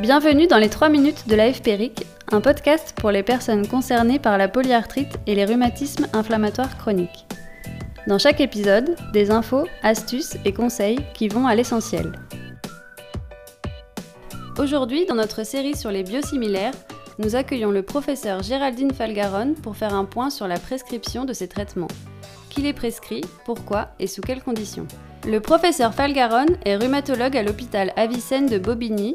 Bienvenue dans les 3 minutes de la FPRIC, un podcast pour les personnes concernées par la polyarthrite et les rhumatismes inflammatoires chroniques. Dans chaque épisode, des infos, astuces et conseils qui vont à l'essentiel. Aujourd'hui, dans notre série sur les biosimilaires, nous accueillons le professeur Géraldine Falgaron pour faire un point sur la prescription de ces traitements. Qui les prescrit, pourquoi et sous quelles conditions? Le professeur Falgaron est rhumatologue à l'hôpital Avicenne de Bobigny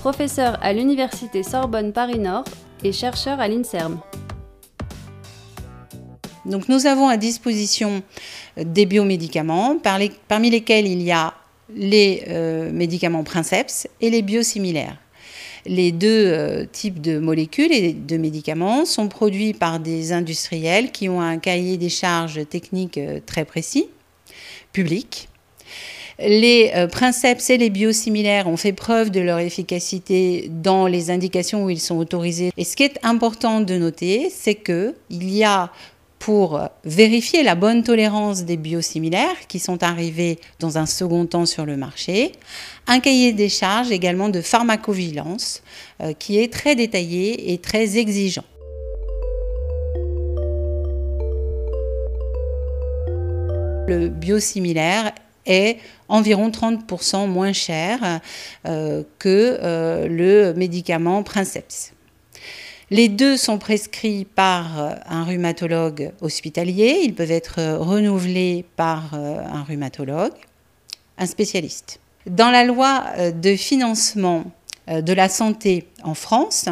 professeur à l'Université Sorbonne Paris-Nord et chercheur à l'INSERM. Donc nous avons à disposition des biomédicaments, parmi lesquels il y a les euh, médicaments princeps et les biosimilaires. Les deux euh, types de molécules et de médicaments sont produits par des industriels qui ont un cahier des charges techniques euh, très précis, public, les euh, princeps et les biosimilaires ont fait preuve de leur efficacité dans les indications où ils sont autorisés. Et ce qui est important de noter, c'est qu'il y a pour vérifier la bonne tolérance des biosimilaires qui sont arrivés dans un second temps sur le marché, un cahier des charges également de pharmacovigilance euh, qui est très détaillé et très exigeant. Le biosimilaire est environ 30% moins cher euh, que euh, le médicament Princeps. Les deux sont prescrits par euh, un rhumatologue hospitalier. Ils peuvent être renouvelés par un rhumatologue, un spécialiste. Dans la loi de financement de la santé en France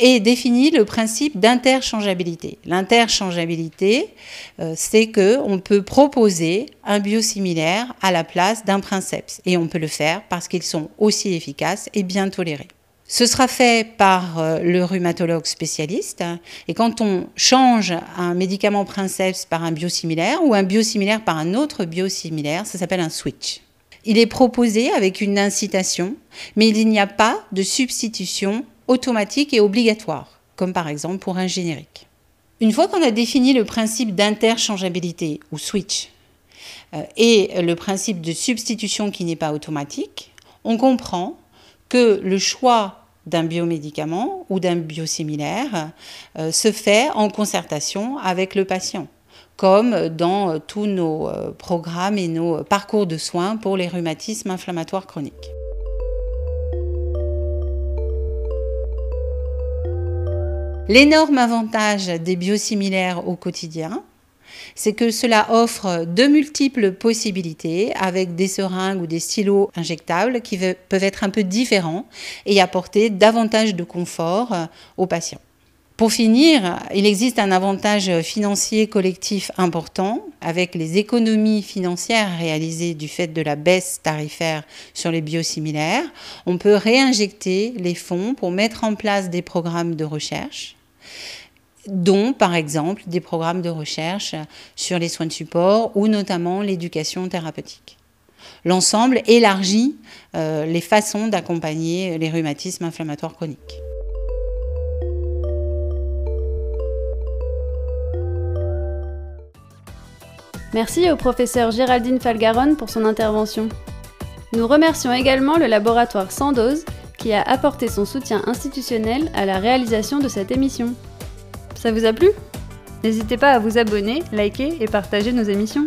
et définit le principe d'interchangeabilité. L'interchangeabilité, euh, c'est que on peut proposer un biosimilaire à la place d'un princeps et on peut le faire parce qu'ils sont aussi efficaces et bien tolérés. Ce sera fait par euh, le rhumatologue spécialiste. Et quand on change un médicament princeps par un biosimilaire ou un biosimilaire par un autre biosimilaire, ça s'appelle un switch. Il est proposé avec une incitation, mais il n'y a pas de substitution automatique et obligatoire, comme par exemple pour un générique. Une fois qu'on a défini le principe d'interchangeabilité ou switch euh, et le principe de substitution qui n'est pas automatique, on comprend que le choix d'un biomédicament ou d'un biosimilaire euh, se fait en concertation avec le patient comme dans euh, tous nos euh, programmes et nos parcours de soins pour les rhumatismes inflammatoires chroniques. L'énorme avantage des biosimilaires au quotidien, c'est que cela offre de multiples possibilités avec des seringues ou des stylos injectables qui peuvent être un peu différents et apporter davantage de confort euh, aux patients. Pour finir, il existe un avantage financier collectif important avec les économies financières réalisées du fait de la baisse tarifaire sur les biosimilaires. On peut réinjecter les fonds pour mettre en place des programmes de recherche dont par exemple des programmes de recherche sur les soins de support ou notamment l'éducation thérapeutique. L'ensemble élargit euh, les façons d'accompagner les rhumatismes inflammatoires chroniques. Merci au professeur Géraldine Falgaron pour son intervention. Nous remercions également le laboratoire Sandoz qui a apporté son soutien institutionnel à la réalisation de cette émission. Ça vous a plu? N'hésitez pas à vous abonner, liker et partager nos émissions.